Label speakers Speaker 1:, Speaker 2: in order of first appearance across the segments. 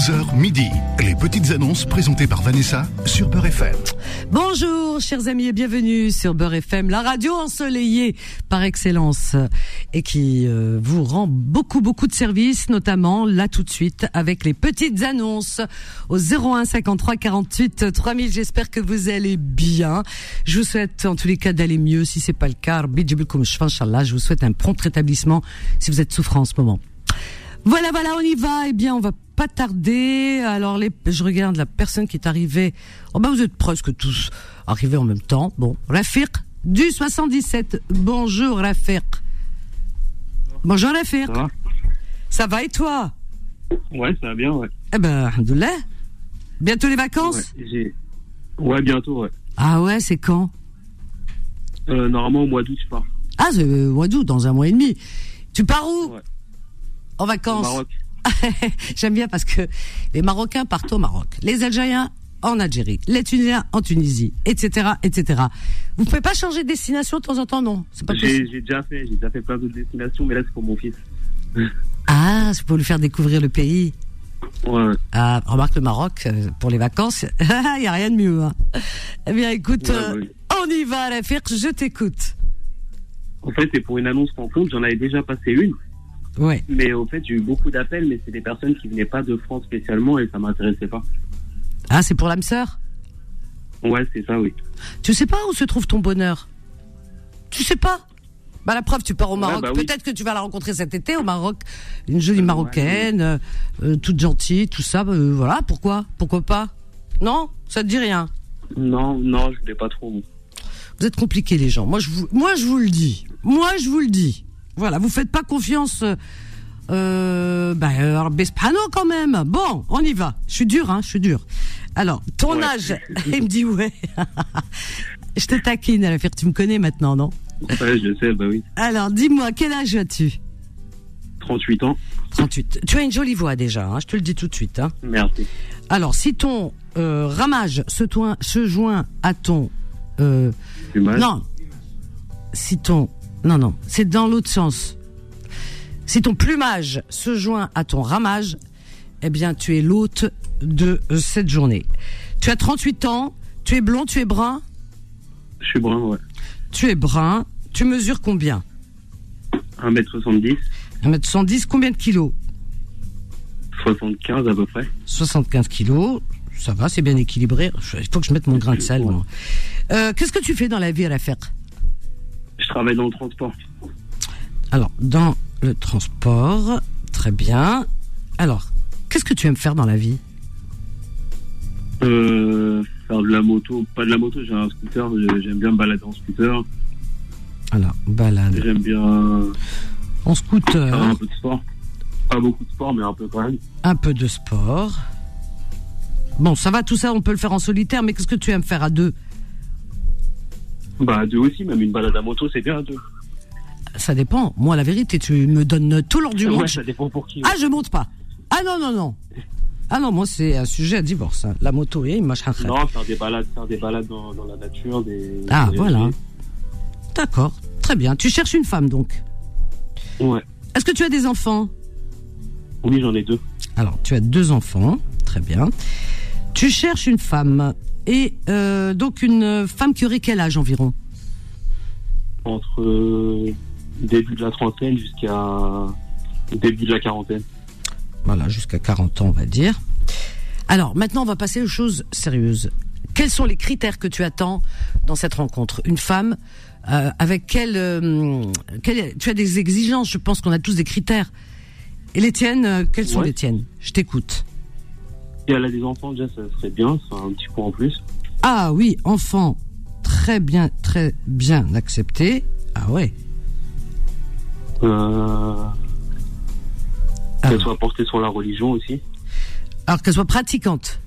Speaker 1: 11h midi. Les petites annonces présentées par Vanessa sur Beurre FM.
Speaker 2: Bonjour, chers amis, et bienvenue sur Beurre FM, la radio ensoleillée par excellence et qui euh, vous rend beaucoup, beaucoup de services, notamment là tout de suite avec les petites annonces au 01 53 48 3000. J'espère que vous allez bien. Je vous souhaite en tous les cas d'aller mieux. Si c'est pas le cas, je vous souhaite un prompt rétablissement si vous êtes souffrant en ce moment. Voilà, voilà, on y va. Eh bien, on va pas tarder. Alors, les, je regarde la personne qui est arrivée. Oh ben, vous êtes presque tous arrivés en même temps. Bon, Rafir du 77. Bonjour, Rafir. Bonjour, Rafir.
Speaker 3: Ça va
Speaker 2: Ça va et toi?
Speaker 3: Ouais, ça va bien, ouais.
Speaker 2: Eh ben, alhamdoulilah. Bientôt les vacances?
Speaker 3: Ouais, bientôt, ouais.
Speaker 2: Ah ouais, c'est quand?
Speaker 3: Euh, normalement, au mois d'août, je pars.
Speaker 2: Ah, c'est au mois d'août, dans un mois et demi. Tu pars où?
Speaker 3: Ouais.
Speaker 2: En
Speaker 3: Au
Speaker 2: vacances
Speaker 3: Maroc.
Speaker 2: J'aime bien parce que les Marocains partent au Maroc, les Algériens en Algérie, les Tunisiens en Tunisie, etc., etc. Vous pouvez pas changer de destination de temps en temps, non? C'est pas
Speaker 3: J'ai
Speaker 2: possible.
Speaker 3: j'ai déjà fait, j'ai déjà fait plein d'autres destinations, mais là, c'est pour mon fils.
Speaker 2: Ah, c'est pour lui faire découvrir le pays.
Speaker 3: Ouais.
Speaker 2: Ah, remarque le Maroc euh, pour les vacances, il y a rien de mieux. hein. Eh bien, écoute,
Speaker 3: Ouais,
Speaker 2: euh,
Speaker 3: ouais.
Speaker 2: on y va, la faire. Je t'écoute.
Speaker 3: En fait, c'est pour une annonce rencontre. J'en avais déjà passé une,
Speaker 2: Ouais.
Speaker 3: mais au fait, j'ai eu beaucoup d'appels, mais c'est des personnes qui venaient pas de France spécialement et ça m'intéressait pas.
Speaker 2: Ah, c'est pour l'âme sœur?
Speaker 3: Ouais, c'est ça, oui.
Speaker 2: Tu sais pas où se trouve ton bonheur? Tu sais pas? Bah la preuve, tu pars au
Speaker 3: Ouais,
Speaker 2: Maroc.
Speaker 3: bah oui.
Speaker 2: Peut-être que tu vas la rencontrer cet été au Maroc, une jolie marocaine, euh, euh, toute gentille, tout ça. bah, euh, voilà, pourquoi? Pourquoi pas? Non, ça te dit rien?
Speaker 3: Non, non, je voulais pas trop.
Speaker 2: Vous êtes compliqués les gens. Moi je vous, moi je vous le dis. Moi je vous le dis. Voilà, vous faites pas confiance. Euh, alors, Bespano quand même. Bon, on y va. Je suis dur, hein, je suis dur. Alors, ton
Speaker 3: Ouais.
Speaker 2: âge Il me dit ouais. je te taquine à la faire. Tu me connais maintenant, non?
Speaker 3: Ouais, je sais, bah oui.
Speaker 2: Alors, dis-moi, quel âge as-tu?
Speaker 3: 38 ans.
Speaker 2: 38. Tu as une jolie voix déjà, hein, je te le dis tout de suite. Hein.
Speaker 3: Merci.
Speaker 2: Alors, si ton euh, ramage se, toin- se joint à ton... euh, non. Si ton... Non, non, c'est dans l'autre sens. Si ton plumage se joint à ton ramage, eh bien, tu es l'hôte de cette journée. Tu as 38 ans, tu es blond, tu es brun,
Speaker 3: Je suis brun, ouais.
Speaker 2: tu es brun, tu mesures combien?
Speaker 3: 1m70,
Speaker 2: 1m110, combien de kilos?
Speaker 3: 75 à peu près.
Speaker 2: 75 kilos, ça va, c'est bien équilibré. Il faut que je mette mon grain de sel. moi. Euh, Qu'est-ce que tu fais dans la vie à la faire
Speaker 3: Je travaille dans le transport.
Speaker 2: Alors, dans le transport, très bien. Alors, qu'est-ce que tu aimes faire dans la vie?
Speaker 3: Euh, faire de la moto, pas de la moto, j'ai un scooter, j'aime bien me balader en scooter,
Speaker 2: Alors, balade
Speaker 3: j'aime bien
Speaker 2: en
Speaker 3: faire
Speaker 2: scooter,
Speaker 3: un peu de sport. Pas beaucoup de sport, mais un peu quand même.
Speaker 2: un peu de sport. Bon, ça va, tout ça, on peut le faire en solitaire, mais qu'est-ce que tu aimes faire à deux?
Speaker 3: Bah, à deux aussi, même une balade à moto, c'est bien à deux.
Speaker 2: Ça dépend. Moi, la vérité, tu me donnes tout l'ordre du monde.
Speaker 3: Ouais, ça dépend pour qui.
Speaker 2: Ah, je monte pas. Ah non, non, non. Ah non, moi, c'est un sujet à divorce. hein. La moto, et machin.
Speaker 3: Non, faire des balades, faire des balades dans, dans la nature, des.
Speaker 2: Ah,
Speaker 3: des-
Speaker 2: voilà. D'accord, très bien. Tu cherches une femme, donc.
Speaker 3: Ouais.
Speaker 2: Est-ce que tu as des enfants?
Speaker 3: Oui, j'en ai deux.
Speaker 2: Alors, tu as deux enfants, très bien. Tu cherches une femme. Et euh, donc, une femme qui aurait quel âge environ?
Speaker 3: Entre euh, début de la trentaine jusqu'à début de la quarantaine.
Speaker 2: Voilà, jusqu'à 40 ans, on va dire. Alors, maintenant, on va passer aux choses sérieuses. Quels sont les critères que tu attends dans cette rencontre? Une femme euh, avec quelle, euh, quelle- Tu as des exigences, je pense qu'on a tous des critères. Et les tiennes, euh, quelles sont
Speaker 3: Ouais.
Speaker 2: les tiennes? Je t'écoute.
Speaker 3: Si elle a des enfants, déjà, ça serait bien, c'est un petit point en plus.
Speaker 2: Ah oui, enfant, très bien, très bien accepté. Ah ouais.
Speaker 3: Euh,
Speaker 2: Ah.
Speaker 3: qu'elle soit portée sur la religion aussi.
Speaker 2: Alors qu'elle soit pratiquante.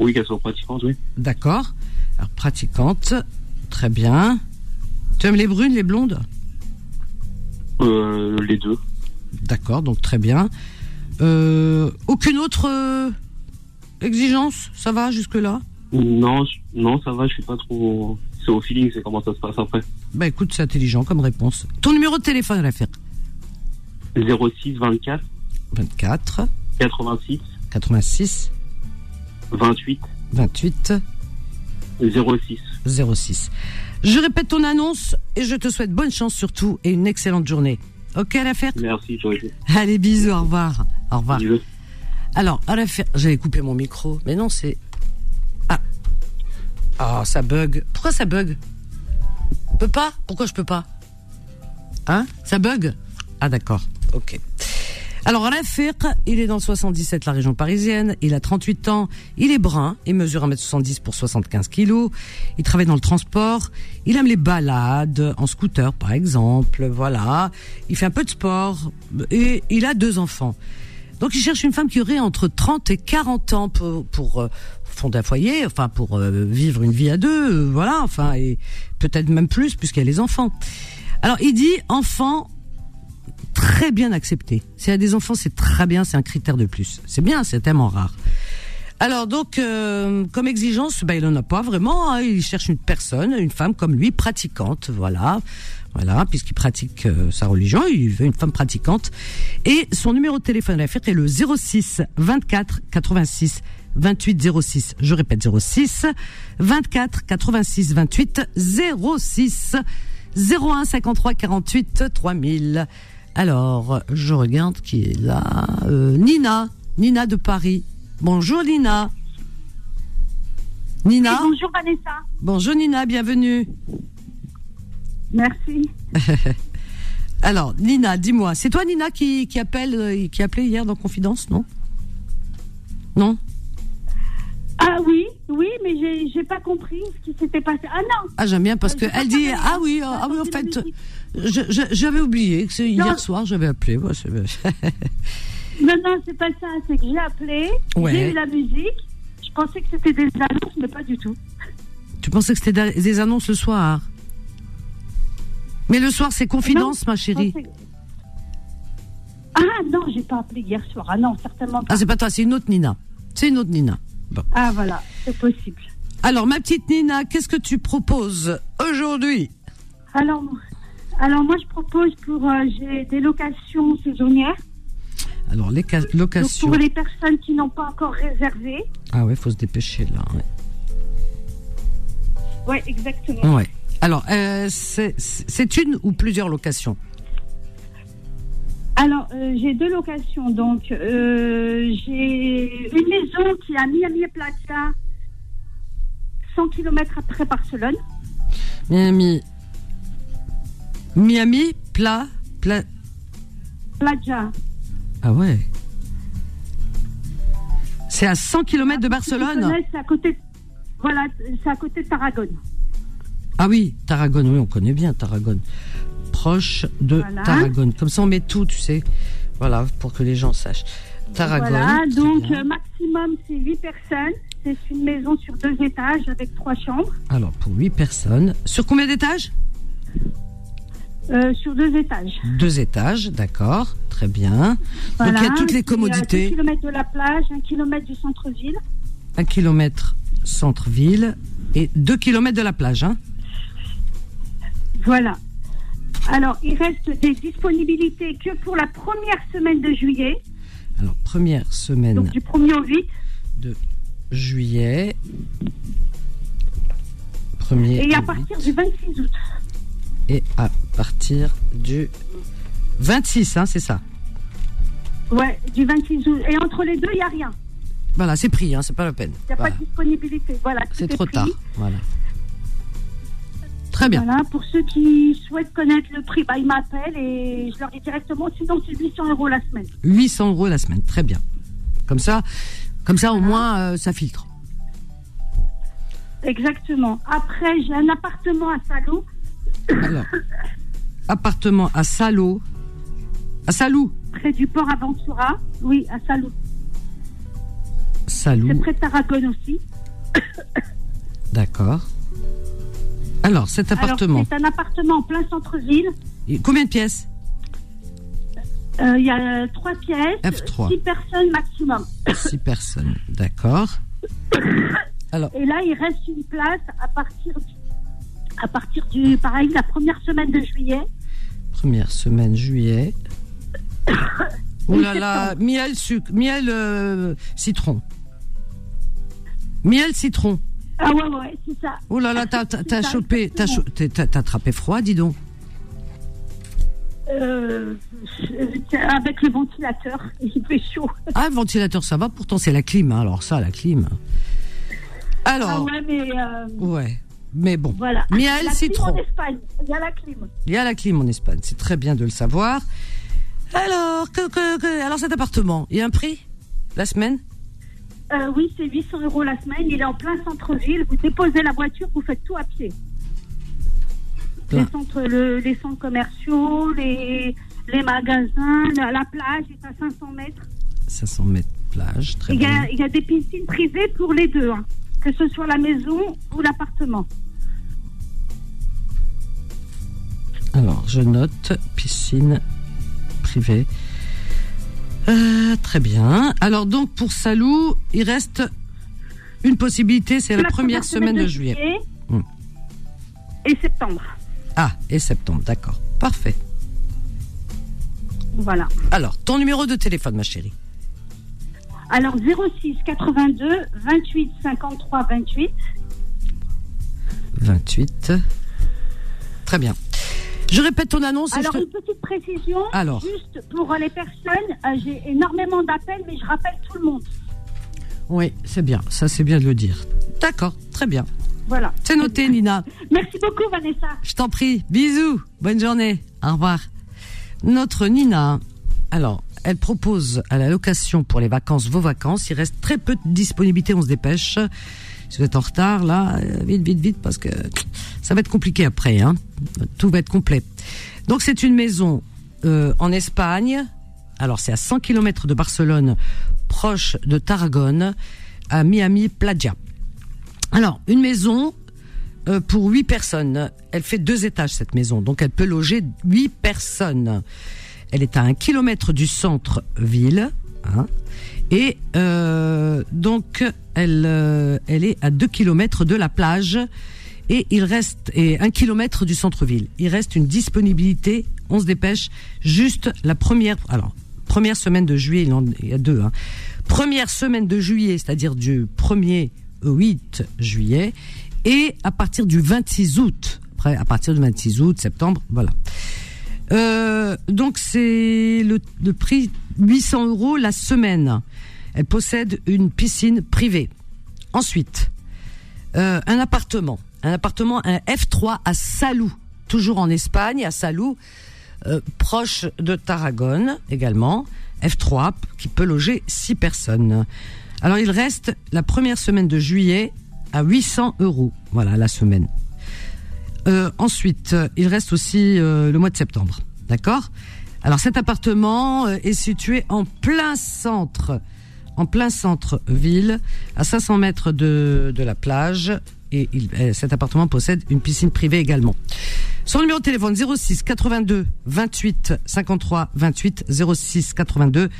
Speaker 3: Oui, qu'elle soit pratiquante, oui.
Speaker 2: D'accord. Alors pratiquante, très bien. Tu aimes les brunes, les blondes?
Speaker 3: Euh, les deux.
Speaker 2: D'accord, donc très bien. Euh, aucune autre exigence Ça va jusque-là
Speaker 3: Non, je- non, ça va, je suis pas trop. C'est au feeling, c'est comment ça se passe après.
Speaker 2: Bah écoute, c'est intelligent comme réponse. Ton numéro de téléphone à la faire
Speaker 3: 06 24
Speaker 2: 24
Speaker 3: 86
Speaker 2: 86
Speaker 3: 28
Speaker 2: 28
Speaker 3: 06.
Speaker 2: 06. Je répète ton annonce et je te souhaite bonne chance surtout et une excellente journée. Ok, à l'affaire
Speaker 3: Merci, Joël.
Speaker 2: Allez, bisous, au revoir. Au revoir.
Speaker 3: Bisous.
Speaker 2: Alors, à l'affaire, j'avais coupé mon micro, mais non, c'est. Ah. Ah, ça bug. Pourquoi ça bug? Peux pas? Pourquoi je peux pas? Hein? Ça bug? Ah, d'accord. Ok. Alors, Rafiq, il est dans le 77, la région parisienne. Il a 38 ans. Il est brun. Il mesure 1m70 pour 75 kilos. Il travaille dans le transport. Il aime les balades en scooter, par exemple. Voilà. Il fait un peu de sport. Et il a deux enfants. Donc, il cherche une femme qui aurait entre 30 et 40 ans pour, euh, fonder un foyer, enfin, pour euh, vivre une vie à deux. euh, voilà. Enfin, et peut-être même plus, puisqu'il y a les enfants. Alors, il dit enfant très bien accepté. S'il y a des enfants, c'est très bien, c'est un critère de plus. C'est bien, c'est tellement rare. Alors donc, comme exigence, ben, il en a pas vraiment. hein. Il cherche une personne, une femme comme lui, pratiquante, voilà, voilà, puisqu'il pratique euh, sa religion, il veut une femme pratiquante. Et son numéro de téléphone à la fête est le 06 24 86 28 06. Je répète 06 24 86 28 06 01 53 48 3000. Alors, je regarde qui est là. Euh, Nina, Nina de Paris. Bonjour Nina. Nina.
Speaker 4: Bonjour Vanessa.
Speaker 2: Bonjour Nina, bienvenue.
Speaker 4: Merci.
Speaker 2: Alors, Nina, dis-moi, c'est toi Nina qui, qui appelle, euh, qui appelait hier dans Confidence, non? Non?
Speaker 4: Ah oui, oui, mais j'ai j'ai pas compris ce qui s'était passé. Ah non.
Speaker 2: Ah, j'aime bien parce
Speaker 4: Euh,
Speaker 2: que
Speaker 4: j'ai pas
Speaker 2: elle dit ah oui, ah, oui en fait, j'avais oublié que c'est hier soir j'avais appelé. C'est-
Speaker 4: Non, non, c'est pas ça. C'est que j'ai appelé,
Speaker 2: Ouais.
Speaker 4: j'ai eu la musique. Je pensais que c'était des annonces, mais pas du tout.
Speaker 2: tu pensais que c'était des annonces le soir? Mais le soir c'est Confidence, ma chérie.
Speaker 4: Ah non, j'ai pas appelé hier soir. Ah non, certainement pas.
Speaker 2: Ah c'est pas toi, c'est une autre Nina. C'est une autre Nina. Bon.
Speaker 4: Ah voilà, c'est possible.
Speaker 2: Alors ma petite Nina, qu'est-ce que tu proposes aujourd'hui?
Speaker 4: Alors, alors moi je propose pour euh, j'ai des locations saisonnières.
Speaker 2: Alors les ca-
Speaker 4: Donc
Speaker 2: locations.
Speaker 4: pour les personnes qui n'ont pas encore réservé.
Speaker 2: Ah ouais, faut se dépêcher là. Ouais.
Speaker 4: Ouais, exactement.
Speaker 2: Ouais. Alors euh, c'est une ou plusieurs locations
Speaker 4: Alors, euh, j'ai deux locations. Donc, euh, j'ai une maison qui est à Miami Plaza, 100 km après Barcelone.
Speaker 2: Miami. Miami, plat, plat.
Speaker 4: Plaza.
Speaker 2: Ah ouais. C'est à 100 km de Barcelone
Speaker 4: C'est à côté. Voilà, c'est à côté de Tarragone.
Speaker 2: Ah oui, Tarragone, oui, on connaît bien Tarragone. Proche de
Speaker 4: Voilà.
Speaker 2: Tarragone. Comme ça, on met tout, tu sais. Voilà, pour que les gens sachent. Tarragone.
Speaker 4: Voilà, donc euh, maximum, c'est 8 personnes. C'est une maison sur deux étages avec trois chambres.
Speaker 2: Alors, pour 8 personnes. Sur combien d'étages?
Speaker 4: Euh, sur deux étages.
Speaker 2: Deux étages, d'accord. Très bien.
Speaker 4: Voilà.
Speaker 2: Donc, il y a toutes les commodités.
Speaker 4: 2 km de la plage, 1 km du centre-ville.
Speaker 2: Un kilomètre centre-ville et 2 kilomètres de la plage. Hein
Speaker 4: Voilà. Alors, il reste des disponibilités que pour la première semaine de juillet,
Speaker 2: Alors, première semaine
Speaker 4: donc du 1er au 8.
Speaker 2: de juillet. Premier
Speaker 4: Et à partir du 26 août.
Speaker 2: et à partir du 26, hein, c'est ça.
Speaker 4: Ouais, du 26 août. Et entre les deux, il n'y a rien.
Speaker 2: Voilà, c'est pris, hein, c'est pas la peine.
Speaker 4: Il n'y a
Speaker 2: Voilà.
Speaker 4: pas de disponibilité. Voilà,
Speaker 2: C'est
Speaker 4: est
Speaker 2: trop
Speaker 4: pris.
Speaker 2: tard. Voilà. Très bien.
Speaker 4: Voilà, pour ceux qui souhaitent connaître le prix, bah, ils m'appellent et je leur dis directement, sinon c'est 800 euros la semaine.
Speaker 2: 800 euros la semaine, très bien. Comme ça, comme ça au moins euh, ça filtre.
Speaker 4: Exactement. Après, j'ai un appartement à Salou,
Speaker 2: Alors, appartement à Salou. À Salou.
Speaker 4: près du port Aventura. Oui, à Salou. C'est
Speaker 2: Salou,
Speaker 4: près de Tarragone aussi.
Speaker 2: d'accord. Alors, cet appartement,
Speaker 4: c'est un appartement en plein centre-ville.
Speaker 2: combien de pièces
Speaker 4: Euh, Il y a trois pièces,
Speaker 2: F3.
Speaker 4: six personnes maximum.
Speaker 2: 6 personnes, d'accord. Alors,
Speaker 4: Et là, il reste une place à partir du, à partir du, pareil, la première semaine de juillet.
Speaker 2: première semaine juillet. Oh là là, miel, sucre, miel, euh, citron. Miel, citron.
Speaker 4: Ah ouais, ouais, c'est ça.
Speaker 2: Oh là là, t'as, t'as, chopé, t'as, cho- t'as- attrapé froid, dis donc.
Speaker 4: Euh, avec le ventilateur, il fait chaud.
Speaker 2: Ah, le ventilateur, ça va, pourtant c'est la clim, hein, alors ça, la clim.
Speaker 4: Ah
Speaker 2: Alors,
Speaker 4: ouais, mais euh,
Speaker 2: ouais, mais bon.
Speaker 4: voilà.
Speaker 2: Miel,
Speaker 4: la clim
Speaker 2: citron.
Speaker 4: en Espagne, il y a la clim.
Speaker 2: Il y a la clim en Espagne, c'est très bien de le savoir. Alors, que, que- que- alors cet appartement, il y a un prix La semaine?
Speaker 4: Euh, oui, c'est 800 euros la semaine. Il est en plein centre-ville. Vous déposez la voiture, vous faites tout à pied. Les centres, le- les centres commerciaux, les, les magasins, la, la plage est à 500 mètres.
Speaker 2: 500 mètres plage, très bien.
Speaker 4: il y a des piscines privées pour les deux, hein, que ce soit la maison ou l'appartement.
Speaker 2: Alors, je note piscine privée. Euh, très bien. Alors donc pour Salou, il reste une possibilité, c'est la, première semaine de juillet. Hmm.
Speaker 4: Et septembre.
Speaker 2: Ah, et septembre, d'accord. Parfait.
Speaker 4: Voilà.
Speaker 2: Alors, ton numéro de téléphone, ma chérie.
Speaker 4: Alors 06 82 28 53 28.
Speaker 2: 28. Très bien. Je répète ton annonce.
Speaker 4: Alors
Speaker 2: te-
Speaker 4: une petite précision,
Speaker 2: Alors.
Speaker 4: juste pour les personnes, euh, j'ai énormément d'appels, mais je rappelle tout le monde.
Speaker 2: Oui, c'est bien. Ça, c'est bien de le dire. D'accord, très bien.
Speaker 4: Voilà.
Speaker 2: C'est noté, Nina.
Speaker 4: Merci beaucoup Vanessa.
Speaker 2: Je t'en prie. Bisous. Bonne journée. Au revoir. Notre Nina, alors, elle propose à la location pour les vacances, vos vacances. Il reste très peu de disponibilité, on se dépêche. Si vous êtes en retard, là, euh, vite, vite, vite, parce que ça va être compliqué après. Hein. Tout va être complet. Donc, c'est une maison euh, en Espagne. Alors, c'est à 100 km de Barcelone, proche de Tarragone, à Miami Playa. Alors, une maison euh, pour huit personnes. Elle fait deux étages cette maison, donc elle peut loger huit personnes. Elle est à un kilomètre du centre-ville, hein, et euh, donc elle euh, elle est à deux kilomètres de la plage et il reste et un kilomètre du centre-ville. Il reste une disponibilité. On se dépêche. Juste la première. Alors première semaine de juillet, il y a deux. Hein. Première semaine de juillet, c'est-à-dire du 1er au 8 juillet, et à partir du 26 août. Après, à partir du 26 août, septembre, voilà. Euh, donc c'est le, prix 800 euros la semaine. Elle possède une piscine privée. Ensuite, euh, un appartement, un appartement, un F3 à Salou, toujours en Espagne, à Salou, euh, proche de Tarragone également. F3 qui peut loger 6 personnes. Alors il reste la première semaine de juillet à 800 euros. Voilà la semaine. Euh, ensuite, euh, il reste aussi euh, le mois de septembre. D'accord? Alors cet appartement euh, est situé en plein centre, en plein centre-ville, à 500 mètres de, de la plage. Et il, euh, cet appartement possède une piscine privée également. Son numéro de téléphone 06 82 28 53 28 06 82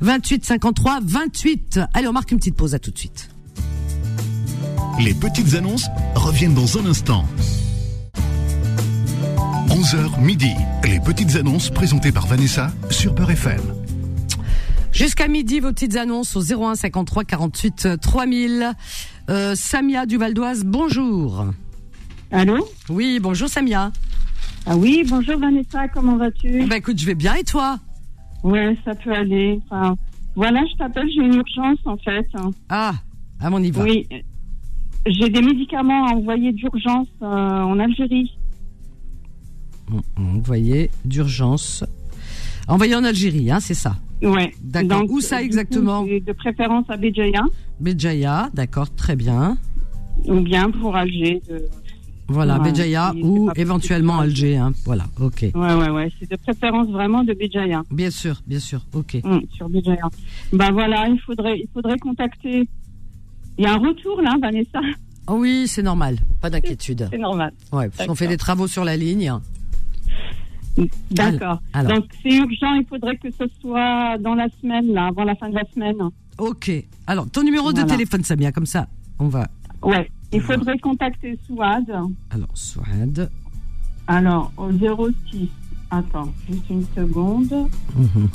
Speaker 2: 28 53 28. Allez, on marque une petite pause à tout de suite.
Speaker 1: Les petites annonces reviennent dans un instant. 11h midi. Les petites annonces présentées par Vanessa sur Peur FM.
Speaker 2: Jusqu'à midi, vos petites annonces au 01 53 48 3000. Euh, Samia du Val d'Oise, bonjour.
Speaker 5: Allô?
Speaker 2: Oui, bonjour Samia.
Speaker 5: Ah oui, bonjour Vanessa, comment vas-tu?
Speaker 2: Bah écoute, je vais bien et toi?
Speaker 5: Ouais, ça peut aller. Enfin, voilà, je t'appelle, j'ai une urgence en fait.
Speaker 2: Ah, à mon niveau.
Speaker 5: Oui, j'ai des médicaments à envoyer d'urgence euh, en Algérie.
Speaker 2: Vous voyez, d'urgence. Envoyé en Algérie, hein, c'est ça.
Speaker 5: Ouais.
Speaker 2: D'accord. Où ça
Speaker 5: coup,
Speaker 2: exactement
Speaker 5: c'est De préférence à Béjaïa
Speaker 2: Béjaïa, d'accord, très bien.
Speaker 5: ou bien pour Alger. de-
Speaker 2: Voilà,
Speaker 5: Ouais,
Speaker 2: Béjaïa ou éventuellement Alger, hein. Voilà, ok.
Speaker 5: Ouais, ouais, ouais. C'est de préférence vraiment de Béjaïa.
Speaker 2: Bien sûr, bien sûr, ok.
Speaker 5: Hum, sur Béjaïa. Ben voilà, il faudrait, il faudrait contacter. Il y a un retour là, Vanessa?
Speaker 2: Oh oui, c'est normal, pas d'inquiétude.
Speaker 5: C'est normal.
Speaker 2: Ouais, parce
Speaker 5: D'accord.
Speaker 2: fait des travaux sur la ligne.
Speaker 5: D'accord. Donc c'est urgent, il faudrait que ce soit dans la semaine, là, avant la fin de la semaine.
Speaker 2: Ok. Alors, ton numéro de téléphone, Samia, comme ça, on va.
Speaker 5: Ouais. Il faudrait contacter Souad.
Speaker 2: Alors, Souad.
Speaker 5: Alors, au 06. Attends, juste une seconde.
Speaker 2: Mhm.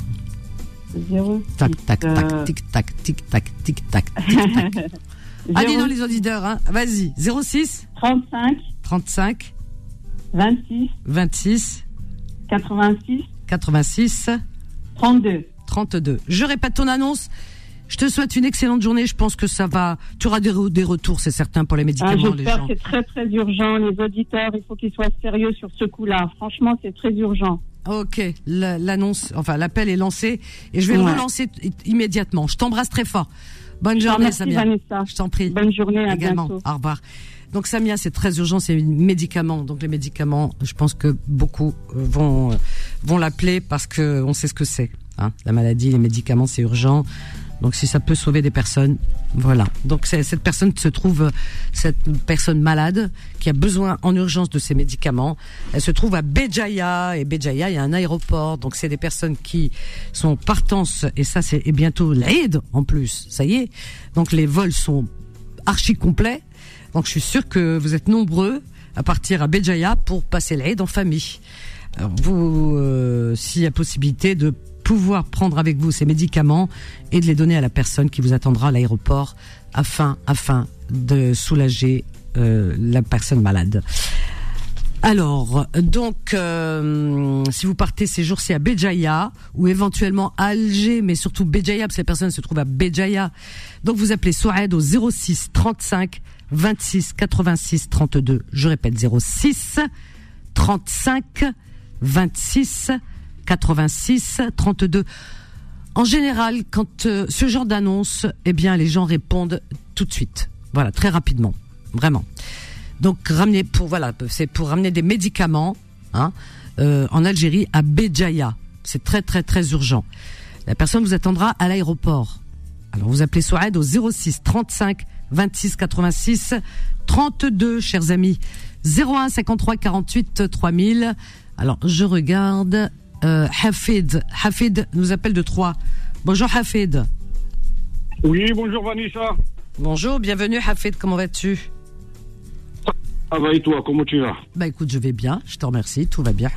Speaker 5: 06
Speaker 2: Tac, tac,
Speaker 5: euh,
Speaker 2: tac, tic, tac, tic, tac, tic, tac, tic, tac. Allez, dans les auditeurs, hein. Vas-y. 06
Speaker 5: 35
Speaker 2: 35
Speaker 5: 26
Speaker 2: 26
Speaker 5: 86
Speaker 2: 86
Speaker 5: 32.
Speaker 2: 32. Je répète ton annonce. Je te souhaite une excellente journée. Je pense que ça va. Tu auras des, re- des retours, c'est certain, pour les
Speaker 5: Ah,
Speaker 2: médicaments, les
Speaker 5: J'espère que c'est très très urgent. Les auditeurs, il faut qu'ils soient sérieux sur ce coup-là. Franchement, c'est très urgent.
Speaker 2: Ok, la- l'annonce, enfin l'appel est lancé et je vais le
Speaker 5: Ouais.
Speaker 2: relancer t- immédiatement. Je t'embrasse très fort. Bonne
Speaker 5: Je
Speaker 2: journée, Samia.
Speaker 5: Vanessa.
Speaker 2: Je t'en prie.
Speaker 5: Bonne journée, à
Speaker 2: Également.
Speaker 5: bientôt.
Speaker 2: Au revoir. Donc Samia, c'est très urgent, c'est médicament. Donc les médicaments, je pense que beaucoup euh, vont euh, vont l'appeler parce que on sait ce que c'est. Hein. La maladie, les médicaments, c'est urgent. Donc si ça peut sauver des personnes, voilà. Donc cette personne se trouve, cette personne malade qui a besoin en urgence de ces médicaments, elle se trouve à Béjaïa et Béjaïa, il y a un aéroport. Donc c'est des personnes qui sont partance et ça c'est et bientôt l'Aide en plus. Ça y est. Donc les vols sont archi complets. Donc je suis sûr que vous êtes nombreux à partir à Béjaïa pour passer l'Aide en famille. Alors vous, euh, s'il y a possibilité de pouvoir prendre avec vous ces médicaments et de les donner à la personne qui vous attendra à l'aéroport afin, afin de soulager euh, la personne malade. Alors, donc, euh, si vous partez ces jours-ci à Béjaïa ou éventuellement à Alger, mais surtout Béjaïa, parce que la personne se trouve à Béjaïa, donc vous appelez Souaed au 06 35 26 86 32. Je répète 06 35 26 86 32. En général, quand euh, ce genre d'annonce, eh bien, les gens répondent tout de suite. Voilà, très rapidement, vraiment. Donc ramener pour voilà, c'est pour ramener des médicaments hein, euh, en Algérie à Béjaïa. C'est très très très urgent. La personne vous attendra à l'aéroport. Alors vous appelez Souad au 06 35 26 86 32, chers amis. 01 53 48 3000. Alors je regarde. Euh, Hafid, Hafid nous appelle de Troyes. Bonjour Hafid.
Speaker 6: Oui, bonjour Vanessa.
Speaker 2: Bonjour, bienvenue Hafid. Comment vas-tu?
Speaker 6: Ça va et toi, comment tu vas?
Speaker 2: Bah écoute, je vais bien. Je te remercie. Tout va bien.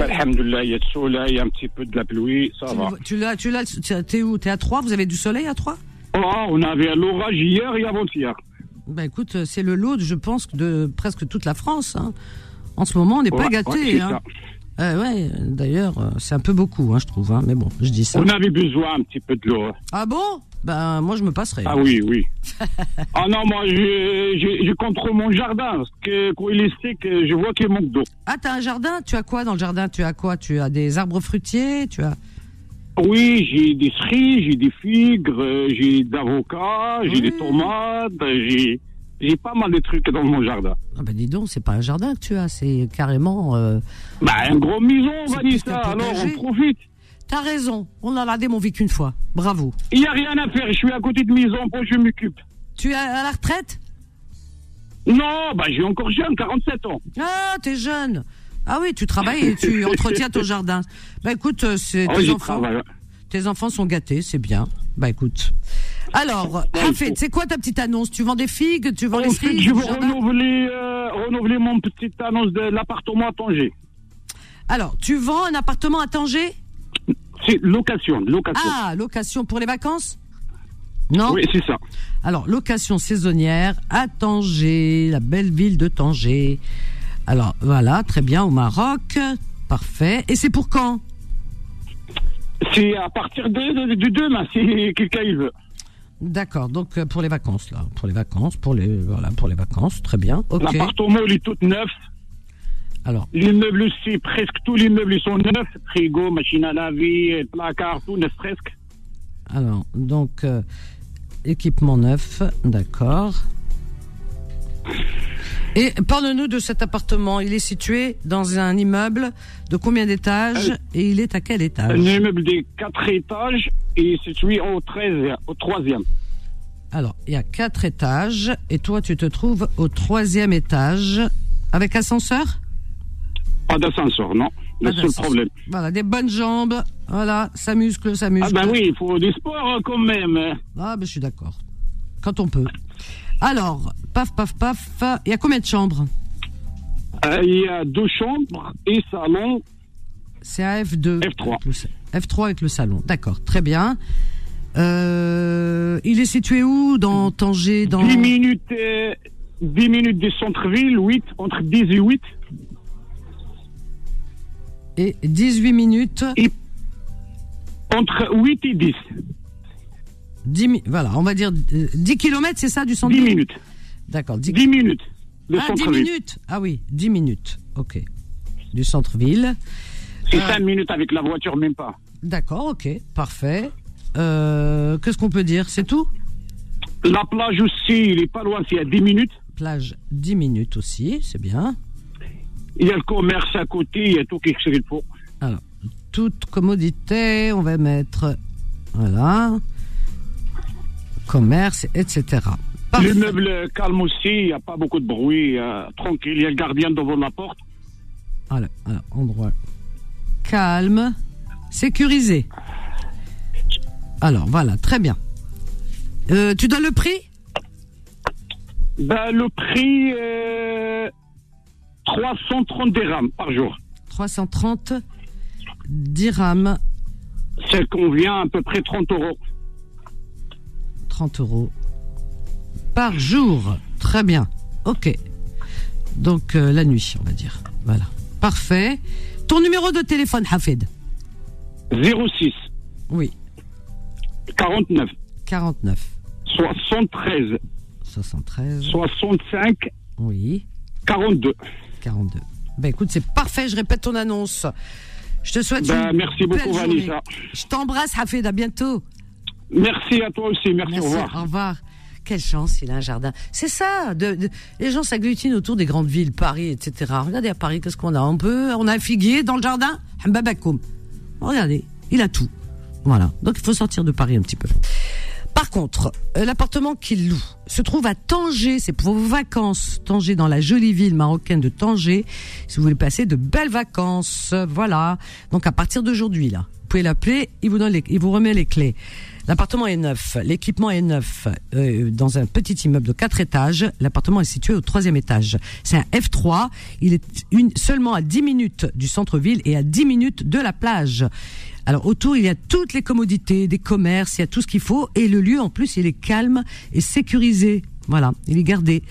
Speaker 2: alhamdoulilah,
Speaker 6: il y a du soleil, un petit peu de la pluie, ça va.
Speaker 2: Tu l'as, tu l'as, t'es où? T'es à Troyes? Vous avez du soleil à Troyes?
Speaker 6: Oh, on avait l'orage hier et avant-hier.
Speaker 2: Bah écoute, euh, c'est le lot, je pense, de presque toute la France. hein. En ce moment, on n'est pas gâté.
Speaker 6: ouais,
Speaker 2: hein. Euh, ouais, d'ailleurs, euh, c'est un peu beaucoup, hein, je trouve. hein, mais bon, je dis ça.
Speaker 6: On avait besoin un petit peu de l'eau.
Speaker 2: Ah bon? Ben moi, je me passerai.
Speaker 6: Ah oui, oui. ah non, moi, je, je, je contrôle mon jardin, parce que quand il est sec, je vois qu'il manque d'eau.
Speaker 2: Ah, t'as un jardin? Tu as quoi dans le jardin? Tu as quoi? Tu as des arbres fruitiers? Tu as
Speaker 6: Oui, j'ai des cerises, j'ai des figues, j'ai des avocats, j'ai des tomates, j'ai j'ai pas mal de trucs dans mon jardin.
Speaker 2: Ah ben dis donc, c'est pas un jardin que tu as, c'est carrément. Euh...
Speaker 6: Bah, un gros maison, Vanessa, alors on profite.
Speaker 2: T'as raison. On en a radé mon vie qu'une fois. Bravo.
Speaker 6: Il n'y a rien à faire, je suis à côté de maison, bon, je m'occupe.
Speaker 2: Tu es à la retraite?
Speaker 6: Non, bah, j'ai encore jeune, 47 ans.
Speaker 2: Ah, t'es jeune. Ah oui, tu travailles et tu entretiens ton jardin. Bah écoute, euh, c'est
Speaker 6: Oh,
Speaker 2: tes enfants.
Speaker 6: travaille.
Speaker 2: Tes enfants sont gâtés, c'est bien. Bah écoute. Alors,
Speaker 6: il
Speaker 2: Hafid,
Speaker 6: faut-
Speaker 2: c'est quoi ta petite annonce? Tu vends des figues? Tu vends
Speaker 6: En
Speaker 2: les
Speaker 6: fait,
Speaker 2: figues
Speaker 6: je veux renouveler, euh, renouveler mon petite annonce de l'appartement à Tanger.
Speaker 2: Alors, tu vends un appartement à Tanger?
Speaker 6: C'est location, location.
Speaker 2: Ah, location pour les vacances? Non?
Speaker 6: Oui, c'est ça.
Speaker 2: Alors, location saisonnière à Tanger, la belle ville de Tanger. Alors, voilà, très bien, au Maroc. Parfait. Et c'est pour quand?
Speaker 6: C'est à partir de, de, de demain, si quelqu'un il veut.
Speaker 2: D'accord, donc euh, pour les vacances, là. Pour les vacances, pour les, voilà, pour les vacances, très bien. Ok.
Speaker 6: L'appartement, il est tout neuf.
Speaker 2: Alors,
Speaker 6: L'immeuble aussi, presque tous les meubles sont neufs. Frigo, machine à laver, placard, tout neuf presque.
Speaker 2: alors, donc, euh, équipement neuf, d'accord. Et parle-nous de cet appartement. Il est situé dans un immeuble de combien d'étages et il est à quel
Speaker 6: Un
Speaker 2: étage
Speaker 6: immeuble de quatre étages et situé au 13, au troisième.
Speaker 2: Alors, il y a quatre étages et toi, tu te trouves au troisième étage avec ascenseur?
Speaker 6: Pas d'ascenseur, non. Le seul problème.
Speaker 2: Voilà, des bonnes jambes. Voilà, ça muscle, ça muscle.
Speaker 6: Ah ben oui, il faut du sport hein, quand même. hein.
Speaker 2: Ah, ben je suis d'accord. Quand on peut. Alors, paf, paf, paf. Il y a combien de chambres
Speaker 6: Euh, Il y a deux chambres et salon
Speaker 2: C'est à F2.
Speaker 6: F3.
Speaker 2: avec le sa- F3 avec le salon. D'accord, très bien. Euh, il est situé où dans Tanger dans
Speaker 6: 10 minutes, euh, 10 minutes du centre-ville, 8, entre 10 et 8.
Speaker 2: et 18 minutes.
Speaker 6: Entre 8 et 10.
Speaker 2: 10 mi- voilà, on va dire euh, 10 km, c'est ça du centre
Speaker 6: 10 minutes.
Speaker 2: D'accord, 10,
Speaker 6: 10 minutes.
Speaker 2: Ah, 10
Speaker 6: centre-ville.
Speaker 2: minutes. Ah oui, 10 minutes. OK. Du centre-ville.
Speaker 6: C'est
Speaker 2: Ah.
Speaker 6: 5 minutes avec la voiture, même pas.
Speaker 2: D'accord, OK, parfait. Euh, qu'est-ce qu'on peut dire? C'est tout?
Speaker 6: La plage aussi, il est pas loin, c'est à 10 minutes.
Speaker 2: Plage 10 minutes aussi, c'est bien.
Speaker 6: Il y a le commerce à côté, il y a tout ce qu'il faut.
Speaker 2: Alors, toute commodité, on va mettre voilà. Commerce, etc.
Speaker 6: Les meubles calmes aussi, il n'y a pas beaucoup de bruit, euh, tranquille. Il y a le gardien devant la porte.
Speaker 2: Alors, alors, endroit calme, sécurisé. Alors, voilà, très bien. Euh, tu donnes le prix?
Speaker 6: Ben, le prix, euh, 330 dirhams par jour.
Speaker 2: 330 dirhams,
Speaker 6: Ça convient à peu près 30 euros.
Speaker 2: 30 euros par jour. Très bien. Ok. Donc, euh, la nuit, on va dire. Voilà. Parfait. Ton numéro de téléphone, Hafid
Speaker 6: 06
Speaker 2: Oui.
Speaker 6: 49
Speaker 2: 49
Speaker 6: 73
Speaker 2: 73.
Speaker 6: 65
Speaker 2: Oui.
Speaker 6: 42.
Speaker 2: 42. Ben écoute, c'est parfait, je répète ton annonce. Je te souhaite
Speaker 6: Ben,
Speaker 2: une
Speaker 6: merci
Speaker 2: belle
Speaker 6: beaucoup,
Speaker 2: journée.
Speaker 6: Vanessa.
Speaker 2: Je t'embrasse, Hafid, à bientôt.
Speaker 6: Merci à toi aussi. Merci,
Speaker 2: Merci,
Speaker 6: au revoir.
Speaker 2: au revoir. Quelle chance, il a un jardin. C'est ça, de, de- les gens s'agglutinent autour des grandes villes, Paris, etc. Regardez à Paris, qu'est-ce qu'on a On peut, on a un figuier dans le jardin, Hambabakoum. Regardez, il a tout. Voilà, donc il faut sortir de Paris un petit peu. Par contre, euh, l'appartement qu'il loue se trouve à Tanger, c'est pour vos vacances. Tanger, dans la jolie ville marocaine de Tanger, si vous voulez passer de belles vacances. Voilà, donc à partir d'aujourd'hui, là, pouvez l'appeler, il vous donne les, il vous remet les clés. L'appartement est neuf, l'équipement est neuf, euh, dans un petit immeuble de quatre étages. L'appartement est situé au troisième étage. C'est un F3, il est une, seulement à 10 minutes du centre-ville et à 10 minutes de la plage. Alors autour, il y a toutes les commodités, des commerces, il y a tout ce qu'il faut. Et le lieu, en plus, il est calme et sécurisé. Voilà, il est gardé.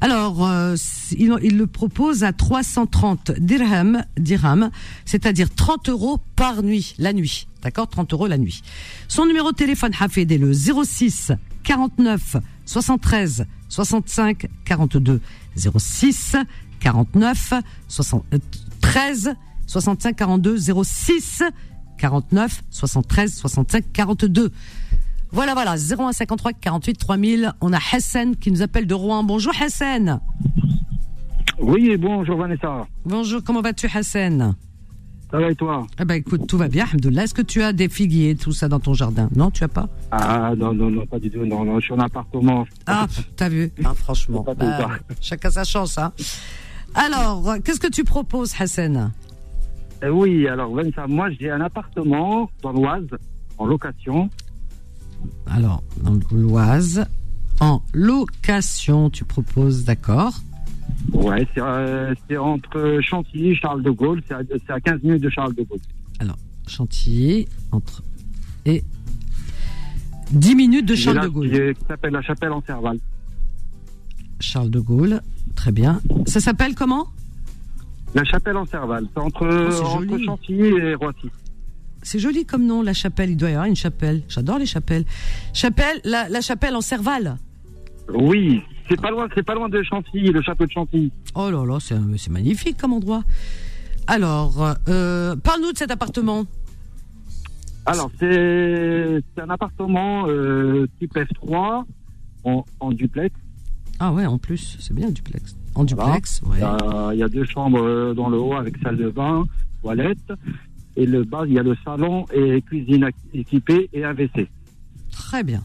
Speaker 2: Alors, euh, il, il le propose à 330 dirhams, dirhams c'est-à-dire 30 euros par nuit, la nuit. D'accord 30 euros la nuit. Son numéro de téléphone, Hafid, est le 06 49 73 65 42. 06 49 73 65 42. 06 49 73 65 42. Voilà, voilà, 0153 48 3000. On a Hassan qui nous appelle de Rouen. Bonjour Hassan.
Speaker 7: Oui, bonjour Vanessa.
Speaker 2: Bonjour, comment vas-tu Hassan?
Speaker 7: Ça va et toi?
Speaker 2: Eh ben écoute, tout va bien, alhamdoulilah. Est-ce que tu as des figuiers, tout ça dans ton jardin? Non, tu as pas?
Speaker 7: Ah non, non, non, pas du tout. Non, non, je suis en appartement.
Speaker 2: Ah, t'as vu? Ah, Franchement, bah, chacun sa chance. Hein. Alors, qu'est-ce que tu proposes Hassan?
Speaker 7: Euh, oui, alors Vanessa, moi j'ai un appartement dans l'Oise, en location.
Speaker 2: Alors, dans l'Oise, en location, tu proposes, d'accord?
Speaker 7: Ouais, c'est euh, c'est entre Chantilly et Charles de Gaulle. C'est à, c'est à 15 minutes de Charles de Gaulle.
Speaker 2: Chantilly, entre... Et 10 minutes de Charles
Speaker 7: là,
Speaker 2: de Gaulle.
Speaker 7: Qui, s'appelle la Chapelle en Serval.
Speaker 2: Charles de Gaulle, très bien. Ça s'appelle comment?
Speaker 7: La Chapelle en Serval. C'est entre,
Speaker 2: Oh,
Speaker 7: entre. Chantilly et Roissy.
Speaker 2: C'est joli comme nom, la chapelle. Il doit y avoir une chapelle. J'adore les chapelles. Chapelle, la, la chapelle en Serval.
Speaker 7: Oui, c'est pas loin, c'est pas loin de Chantilly, le château de Chantilly.
Speaker 2: Oh là là, c'est magnifique comme endroit. Alors, euh, parle-nous de cet appartement.
Speaker 7: Alors, c'est un appartement euh, type F3 en, en duplex.
Speaker 2: Ah ouais, en plus, c'est bien duplex. En
Speaker 7: Voilà.
Speaker 2: duplex, ouais.
Speaker 7: Il y a- il y, a deux chambres euh, dans le haut avec salle de bain, toilette. Et le bas, il y a le salon et cuisine équipée et un WC.
Speaker 2: Très bien.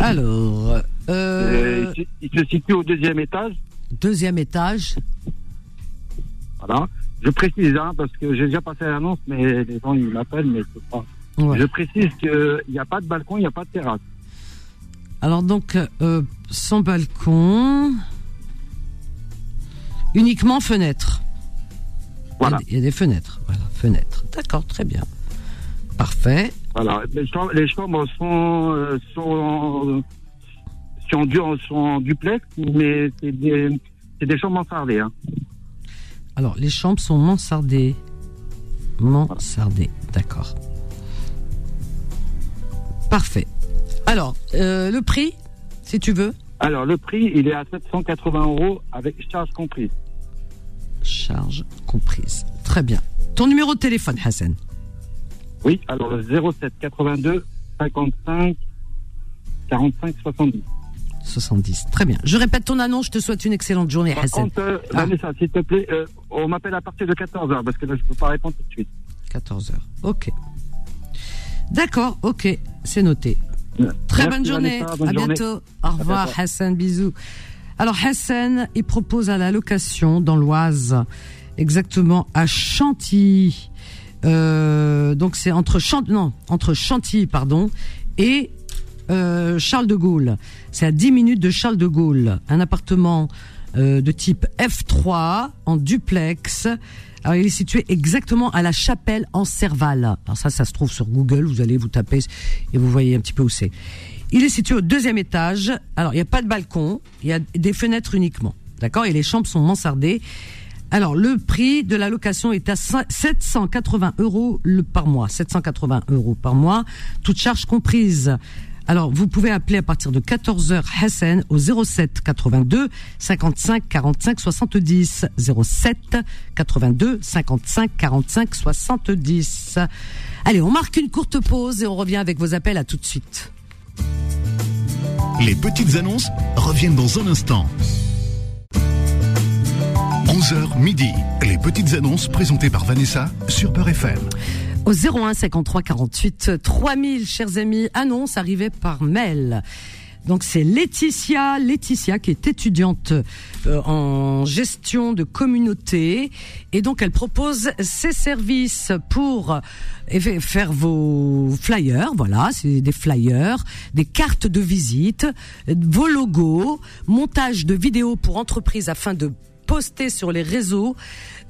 Speaker 2: Alors, euh,
Speaker 7: Et il se situe au deuxième étage.
Speaker 2: deuxième étage.
Speaker 7: Voilà. Je précise, hein, parce que j'ai déjà passé l'annonce, mais les gens ils m'appellent, mais c'est pas.
Speaker 2: Ouais.
Speaker 7: Je précise qu'il n'y a pas de balcon, il n'y a pas de terrasse.
Speaker 2: Alors donc, euh, sans balcon, uniquement fenêtre.
Speaker 7: Voilà.
Speaker 2: Il y a des fenêtres. Voilà, fenêtres. D'accord, très bien. Parfait.
Speaker 7: Voilà. Les chambres, les chambres sont, euh, sont, sont, sont en duplex, mais c'est des, des chambres mansardées. Hein.
Speaker 2: Alors, les chambres sont mansardées. Mansardées, d'accord. Parfait. Alors, euh, le prix, si tu veux
Speaker 7: Alors, le prix, il est à 780 euros avec charge comprise.
Speaker 2: Charge comprise. Très bien. Ton numéro de téléphone, Hassan
Speaker 7: Oui, alors le 07 82 55 45 70.
Speaker 2: 70. Très bien. Je répète ton annonce. Je te souhaite une excellente journée,
Speaker 7: Par
Speaker 2: Hassan.
Speaker 7: contre, euh,
Speaker 2: Ah.
Speaker 7: Vanessa, s'il te plaît, euh, on m'appelle à partir de 14h parce que là, je ne peux pas répondre tout de suite.
Speaker 2: 14 heures. Ok. D'accord, ok. C'est noté. Très
Speaker 7: Merci,
Speaker 2: bonne journée.
Speaker 7: Vanessa, bonne
Speaker 2: à
Speaker 7: journée.
Speaker 2: bientôt. Au revoir. Hassan. Bisous. Alors, Hassan, il propose à la location dans l'Oise, exactement à Chantilly. Euh, donc, c'est entre Chant non, entre Chantilly, pardon, et euh, Charles de Gaulle. C'est à 10 minutes de Charles de Gaulle. Un appartement euh, de type F3 en duplex. Alors, il est situé exactement à la chapelle en Serval. Alors ça, ça se trouve sur Google. Vous allez vous taper et vous voyez un petit peu où c'est. Il est situé au deuxième étage. Alors, il n'y a pas de balcon. Il y a des fenêtres uniquement. D'accord? Et les chambres sont mansardées. Alors, le prix de la location est à 780 euros par mois. 780 euros par mois, toutes charges comprises. Alors, vous pouvez appeler à partir de 14h Hassan au 07 82 55 45 70. 07 82 55 45 70. Allez, on marque une courte pause et on revient avec vos appels. À tout de suite.
Speaker 1: Les petites annonces reviennent dans un instant. 11h midi. Les petites annonces présentées par Vanessa sur Peur FM.
Speaker 2: Au 01 53 48 3000, chers amis, annonce arrivée par mail. Donc c'est Laetitia, Laetitia qui est étudiante euh, en gestion de communauté et donc elle propose ses services pour euh, faire vos flyers, voilà, c'est des flyers, des cartes de visite, vos logos, montage de vidéos pour entreprises afin de poster sur les réseaux,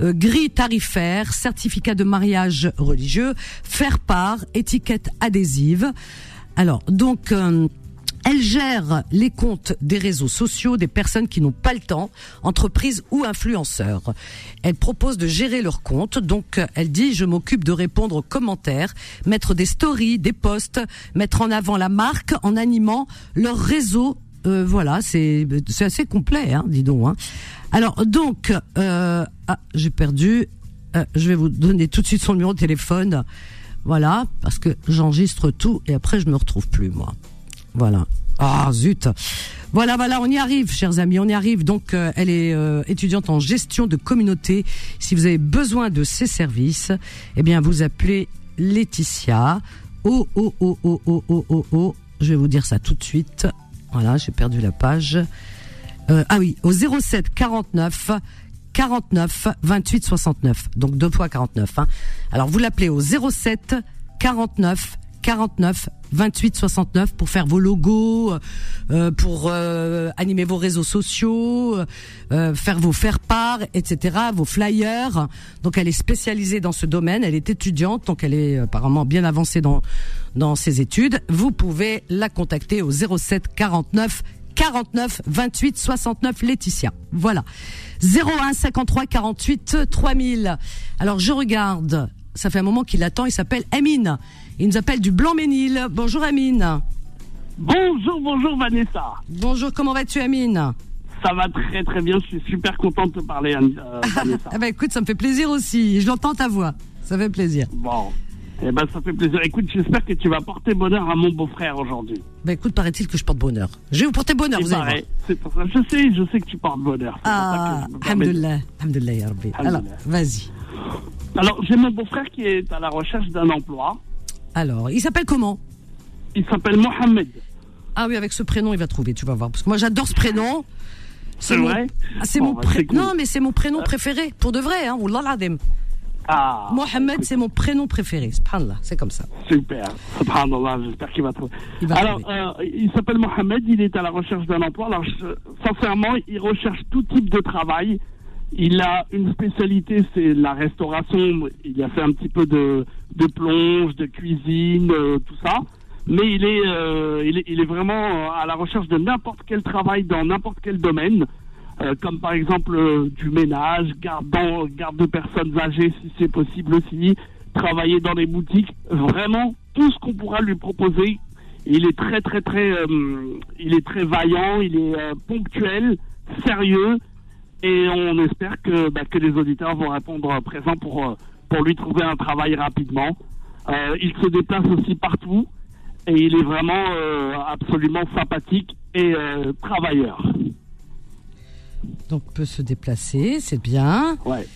Speaker 2: euh, grille tarifaire, certificat de mariage religieux, faire part, étiquette adhésive. Alors, donc, euh, elle gère les comptes des réseaux sociaux des personnes qui n'ont pas le temps, entreprises ou influenceurs. Elle propose de gérer leurs comptes. Donc, elle dit, je m'occupe de répondre aux commentaires, mettre des stories, des posts, mettre en avant la marque en animant leur réseau euh, voilà, c'est c'est assez complet, hein, dis donc. Hein. Alors donc, euh, ah, j'ai perdu. Euh, je vais vous donner tout de suite son numéro de téléphone. Voilà, parce que j'enregistre tout et après je me retrouve plus moi. Voilà. Ah zut. Voilà, voilà, on y arrive, chers amis, on y arrive. Donc, euh, elle est euh, étudiante en gestion de communauté. Si vous avez besoin de ses services, eh bien, vous appelez Laetitia. Oh, oh, oh, oh, oh, oh, oh, oh. Je vais vous dire ça tout de suite. Voilà, j'ai perdu la page. Euh, ah oui, au 07 49 49 28 69. Donc deux fois 49. Hein. Alors vous l'appelez au 07 49 49 28 69 pour faire vos logos, euh, pour euh, animer vos réseaux sociaux, euh, faire vos faire part, etc., vos flyers. Donc elle est spécialisée dans ce domaine, elle est étudiante, donc elle est apparemment bien avancée dans dans ses études. Vous pouvez la contacter au 07 49 49 28 69 Laetitia. Voilà. 01 53 48 3000. Alors je regarde, ça fait un moment qu'il attend, il s'appelle Amine. Il nous appelle du Blanc-Ménil. Bonjour Amine.
Speaker 8: Bonjour, bonjour Vanessa.
Speaker 2: Bonjour, comment vas-tu Amine?
Speaker 8: Ça va très très bien, je suis super content de te parler euh, Vanessa.
Speaker 2: Ah bah écoute, ça me fait plaisir aussi. Je l'entends ta voix. Ça fait plaisir.
Speaker 8: Bon. Eh ben, ça fait plaisir. Écoute, j'espère que tu vas porter bonheur à mon beau-frère aujourd'hui.
Speaker 2: Bah écoute, paraît-il que je porte bonheur. Je vais vous porter bonheur, vous allez.
Speaker 8: C'est pour ça. Je sais, je sais que tu portes bonheur.
Speaker 2: Ah, alhamdoulilah, alhamdoulilah, ya Rabbi. Alors, vas-y.
Speaker 8: Alors, j'ai mon beau-frère qui est à la recherche d'un emploi.
Speaker 2: Alors, il s'appelle comment?
Speaker 8: Il s'appelle Mohamed.
Speaker 2: Ah oui, avec ce prénom, il va trouver, tu vas voir. Parce que moi, j'adore ce prénom.
Speaker 8: C'est vrai?
Speaker 2: Ah, c'est
Speaker 8: Bon,
Speaker 2: mon
Speaker 8: bah,
Speaker 2: pré-
Speaker 8: c'est cool.
Speaker 2: Non, mais c'est mon prénom préféré. Pour de vrai, hein. Wallah.
Speaker 8: Ah,
Speaker 2: Mohamed, c'est mon prénom préféré. Subhanallah, c'est comme ça.
Speaker 8: super. Subhanallah, j'espère qu'il va trouver.
Speaker 2: Il va
Speaker 8: Alors, euh, il s'appelle Mohamed, il est à la recherche d'un emploi. Alors, je- sincèrement, il recherche tout type de travail. Il a une spécialité, c'est la restauration. Il a fait un petit peu de, de plonge, de cuisine, euh, tout ça. Mais il est, euh, il est, il est vraiment à la recherche de n'importe quel travail dans n'importe quel domaine, euh, comme par exemple euh, du ménage, garde, dans- garde de personnes âgées si c'est possible aussi, travailler dans les boutiques. Vraiment tout ce qu'on pourra lui proposer. Il est très très très, euh, il est très vaillant, il est euh, ponctuel, sérieux et on espère que, bah, que les auditeurs vont répondre présent pour, euh, pour lui trouver un travail rapidement. Euh, il se déplace aussi partout et il est vraiment euh, absolument sympathique et euh, travailleur.
Speaker 2: Donc peut se déplacer, c'est bien.
Speaker 8: Ouais.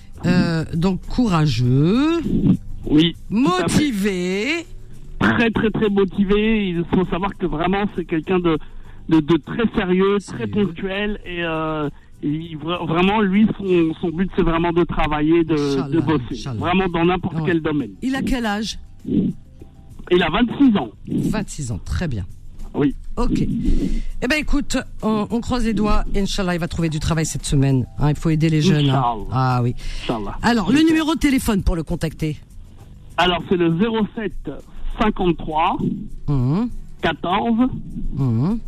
Speaker 2: Donc courageux,
Speaker 8: Oui.
Speaker 2: motivé.
Speaker 8: Très très très motivé. Il faut savoir que vraiment c'est quelqu'un de, de, de très sérieux, très ponctuel et il- vraiment lui son, son but c'est vraiment de travailler, de, bosser.
Speaker 2: Inch'Allah.
Speaker 8: Vraiment dans n'importe
Speaker 2: Ouais.
Speaker 8: quel domaine.
Speaker 2: Il a quel âge?
Speaker 8: Il a 26 ans.
Speaker 2: 26 ans, très bien.
Speaker 8: Oui.
Speaker 2: Ok. Eh ben écoute, on, on croise les doigts. Inch'Allah, il va trouver du travail cette semaine. Hein, il faut aider les jeunes. hein.
Speaker 8: Inch'Allah.
Speaker 2: Ah oui.
Speaker 8: Inch'Allah.
Speaker 2: Alors, le numéro de téléphone pour le contacter?
Speaker 8: Alors, c'est le 07 53
Speaker 2: Hum,
Speaker 8: 14
Speaker 2: hum.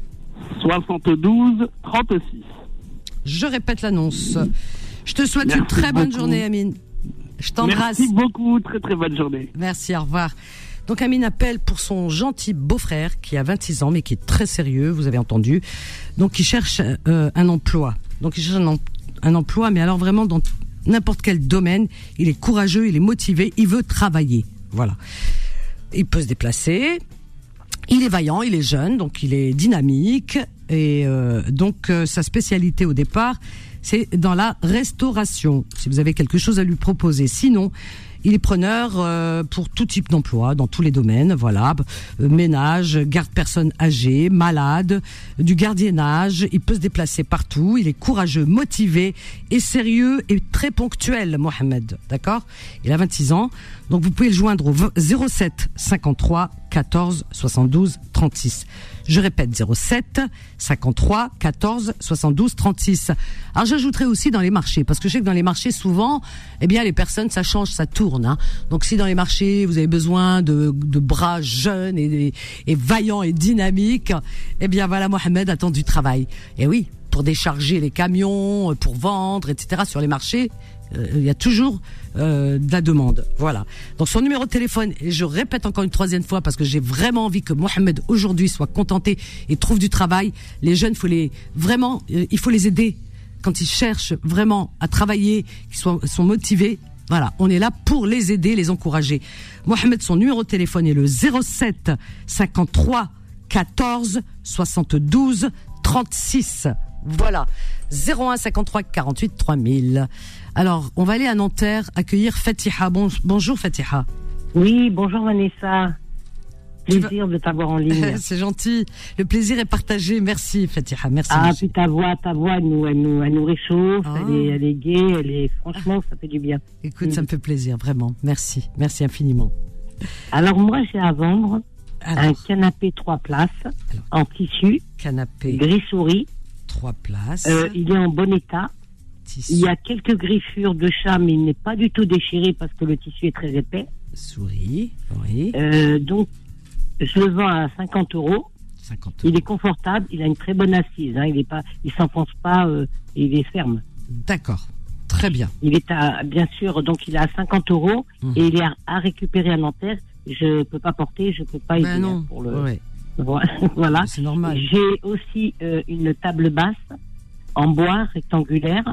Speaker 8: 72 36.
Speaker 2: Je répète l'annonce. Je te souhaite une très bonne journée, Amine. Je t'embrasse.
Speaker 8: Merci beaucoup. Très, très bonne journée.
Speaker 2: Merci, au revoir. Donc Amine appelle pour son gentil beau-frère qui a 26 ans mais qui est très sérieux, vous avez entendu. Donc il cherche euh, un emploi. Donc il cherche un emploi mais alors vraiment dans n'importe quel domaine. Il est courageux, il est motivé, il veut travailler. Voilà. Il peut se déplacer. Il est vaillant, il est jeune, donc il est dynamique et euh, donc euh, sa spécialité au départ, c'est dans la restauration. Si vous avez quelque chose à lui proposer, sinon il est preneur euh, pour tout type d'emploi, dans tous les domaines, voilà, Euh, ménage, garde personnes âgées, malades, du gardiennage. Il peut se déplacer partout. Il est courageux, motivé et sérieux et très ponctuel, Mohamed. D'accord? Il a 26 ans, donc vous pouvez le joindre au 07 53 14 72 36. Je répète 07 53 14 72 36. Alors j'ajouterai aussi dans les marchés parce que je sais que dans les marchés souvent, eh bien les personnes ça change, ça tourne. hein. Donc si dans les marchés vous avez besoin de, de bras jeunes et, et vaillants et dynamiques, eh bien voilà Mohamed attend du travail. Et oui, pour décharger les camions, pour vendre, etc. sur les marchés, il y a toujours euh, de la demande. Voilà. Donc son numéro de téléphone, je répète encore une troisième fois parce que j'ai vraiment envie que Mohamed aujourd'hui soit contenté et trouve du travail. Les jeunes, faut les vraiment, euh, il faut les aider quand ils cherchent vraiment à travailler, qu'ils soient sont motivés. Voilà, on est là pour les aider, les encourager. Mohamed, son numéro de téléphone est le 07 53 14 72 36. Voilà. 01 53 48 3000. Alors, on va aller à Nanterre accueillir Fatiha. Bon- bonjour Fatiha.
Speaker 9: Oui, bonjour Vanessa. Plaisir de t'avoir en ligne.
Speaker 2: C'est gentil. Le plaisir est partagé. Merci Fatiha. Merci.
Speaker 9: ah,
Speaker 2: merci.
Speaker 9: puis ta voix, ta voix, elle nous, elle nous, elle nous réchauffe,
Speaker 2: Ah.
Speaker 9: elle, est, elle est gaie, elle est, franchement, ça fait du bien.
Speaker 2: Écoute, ça me fait plaisir, vraiment. Merci. Merci infiniment.
Speaker 9: Alors, moi, j'ai à vendre un canapé trois places en tissu,
Speaker 2: canapé,
Speaker 9: gris souris.
Speaker 2: trois places.
Speaker 9: Euh, il est en bon état.
Speaker 2: Tissu,
Speaker 9: Il y a quelques griffures de chat, mais il n'est pas du tout déchiré parce que le tissu est très épais.
Speaker 2: souris. Oui.
Speaker 9: Euh, donc, je le vends à 50 euros.
Speaker 2: 50
Speaker 9: Il est confortable, il a une très bonne assise. Hein, il est pas, il s'enfonce pas, euh, il est ferme.
Speaker 2: D'accord. Très bien.
Speaker 9: Il est à, bien sûr, donc il est à 50 euros
Speaker 2: Mhm.
Speaker 9: et il est à, à récupérer à Nanterre. Je peux pas porter, je peux pas
Speaker 2: Ben
Speaker 9: hein,
Speaker 2: non.
Speaker 9: pour le.
Speaker 2: Ouais.
Speaker 9: voilà.
Speaker 2: C'est normal.
Speaker 9: J'ai aussi euh, une table basse en bois rectangulaire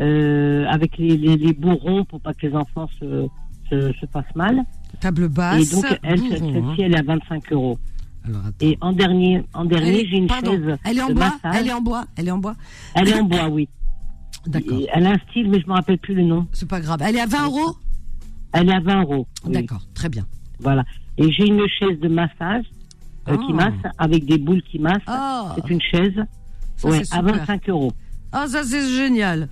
Speaker 9: euh, avec les, les, les bourrons pour pas que les enfants se, se, se fassent mal.
Speaker 2: Table basse.
Speaker 9: et donc elle,
Speaker 2: bourron,
Speaker 9: celle-ci,
Speaker 2: hein.
Speaker 9: elle est à 25 euros.
Speaker 2: Alors.
Speaker 9: Et en dernier, en dernier, j'ai une
Speaker 2: pardon,
Speaker 9: chaise.
Speaker 2: elle est en
Speaker 9: de
Speaker 2: bois?
Speaker 9: massage.
Speaker 2: Elle est en bois? Elle est en bois?
Speaker 9: Elle est en bois, oui.
Speaker 2: D'accord.
Speaker 9: Et Elle a un style, mais je me rappelle plus le nom.
Speaker 2: C'est pas grave. Elle est à 20 euros?
Speaker 9: Elle est à 20 euros. oui.
Speaker 2: D'accord. Très bien.
Speaker 9: Voilà. Et j'ai une chaise de massage euh, qui
Speaker 2: Ah.
Speaker 9: masse avec des boules qui massent.
Speaker 2: Ah.
Speaker 9: C'est une chaise
Speaker 2: Ça,
Speaker 9: ouais, à
Speaker 2: super.
Speaker 9: 25 euros.
Speaker 2: Ah, ça c'est génial.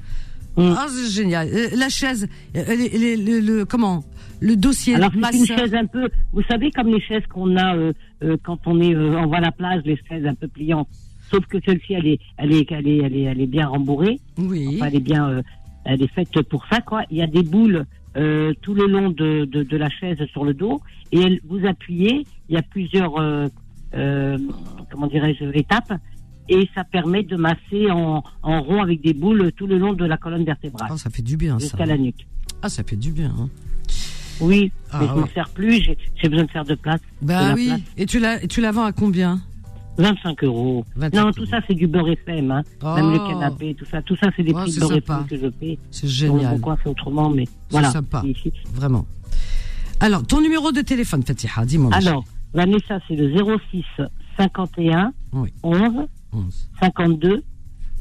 Speaker 9: Mm.
Speaker 2: Ah, c'est génial. Euh, la chaise, euh, les- les- le, le- comment Le dossier
Speaker 9: Alors c'est une chaise un peu, vous savez comme les chaises qu'on a euh, euh, quand on est, euh, on voit la plage, les chaises un peu pliantes. Sauf que celle-ci, elle est, elle est, elle est, elle est, elle est bien rembourrée.
Speaker 2: Oui.
Speaker 9: Enfin, elle est bien, euh, elle est faite pour ça, quoi. Il y a des boules euh, tout le long de, de, de la chaise sur le dos et elle, vous appuyez. Il y a plusieurs, euh, euh, comment dirais-je, étapes et ça permet de masser en, en rond avec des boules tout le long de la colonne vertébrale
Speaker 2: Oh, ça fait du bien, ça.
Speaker 9: jusqu'à la nuque.
Speaker 2: Ah, ça fait du bien. Hein.
Speaker 9: Oui,
Speaker 2: Ah,
Speaker 9: mais je m'en
Speaker 2: ouais.
Speaker 9: sers plus. J'ai besoin de faire de place.
Speaker 2: Bah oui.
Speaker 9: place.
Speaker 2: Et tu la, tu la vends à combien?
Speaker 9: 25 euros.
Speaker 2: 25
Speaker 9: non,
Speaker 2: euros.
Speaker 9: tout ça c'est du beurre FM, hein.
Speaker 2: Oh.
Speaker 9: même le canapé, tout ça, tout ça c'est des
Speaker 2: Oh,
Speaker 9: prix
Speaker 2: c'est
Speaker 9: de beurre
Speaker 2: sympa.
Speaker 9: FM que je paie.
Speaker 2: C'est génial.
Speaker 9: coin c'est autrement, mais voilà.
Speaker 2: sympa.
Speaker 9: Et ici-
Speaker 2: Vraiment. Alors, ton numéro de téléphone, Fatiha, dis-moi.
Speaker 9: Alors, Vanessa, c'est le 06 51
Speaker 2: Oui.
Speaker 9: 11
Speaker 2: chérie. 11.
Speaker 9: 52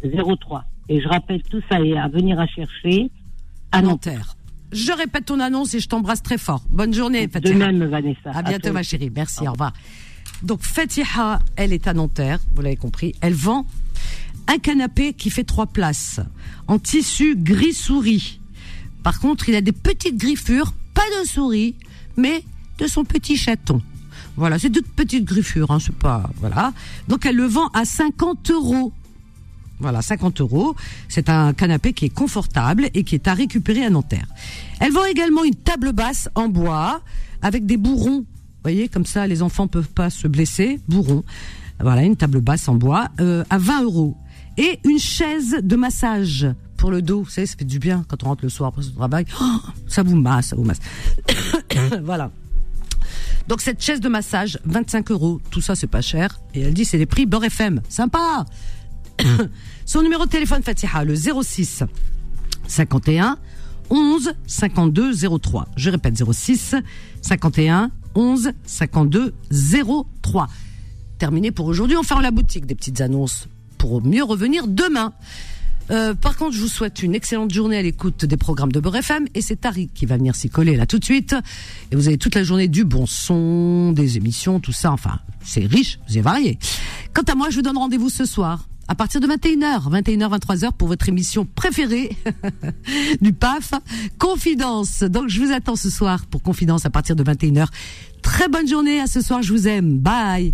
Speaker 9: 03. Et je rappelle tout ça est à venir à chercher à Nanterre.
Speaker 2: Nanterre. Je répète ton annonce et je t'embrasse très fort. Bonne journée,
Speaker 9: De
Speaker 2: Fatiha.
Speaker 9: même, Vanessa.
Speaker 2: À bientôt, ma chérie. Merci, au revoir. Donc, Fatiha, elle est à Nanterre, vous l'avez compris. Elle vend un canapé qui fait trois places, en tissu gris souris. Par contre, il a des petites griffures, pas de souris, mais de son petit chaton. Voilà, c'est de petites griffures, hein, c'est pas, voilà. Donc, elle le vend à 50 euros. Voilà, 50 euros. C'est un canapé qui est confortable et qui est à récupérer à Nanterre. Elle vend également une table basse en bois avec des bourrons. Vous voyez, comme ça, les enfants peuvent pas se blesser. Bourrons. Voilà, une table basse en bois euh, à 20 euros. Et une chaise de massage pour le dos. Vous savez, ça fait du bien quand on rentre le soir après son travail. Oh, ça vous masse, ça vous masse. voilà. Donc cette chaise de massage, 25 euros. Tout ça, c'est pas cher. Et elle dit, c'est les prix Beurre FM. Sympa. Son numéro de téléphone, Fatiha, le 06 51 11 52 03. Je répète, 06 51 11 52 03. Terminé pour aujourd'hui. On ferme la boutique des petites annonces pour mieux revenir demain. Euh, par contre, je vous souhaite une excellente journée à l'écoute des programmes de Beurre FM et c'est Tariq qui va venir s'y coller là tout de suite. Et vous avez toute la journée du bon son, des émissions, tout ça. Enfin, c'est riche, c'est varié. Quant à moi, je vous donne rendez-vous ce soir à partir de 21h, 21h, 23h pour votre émission préférée du PAF, Confidence. Donc je vous attends ce soir pour Confidence à partir de 21h. Très bonne journée à ce soir, je vous aime. Bye.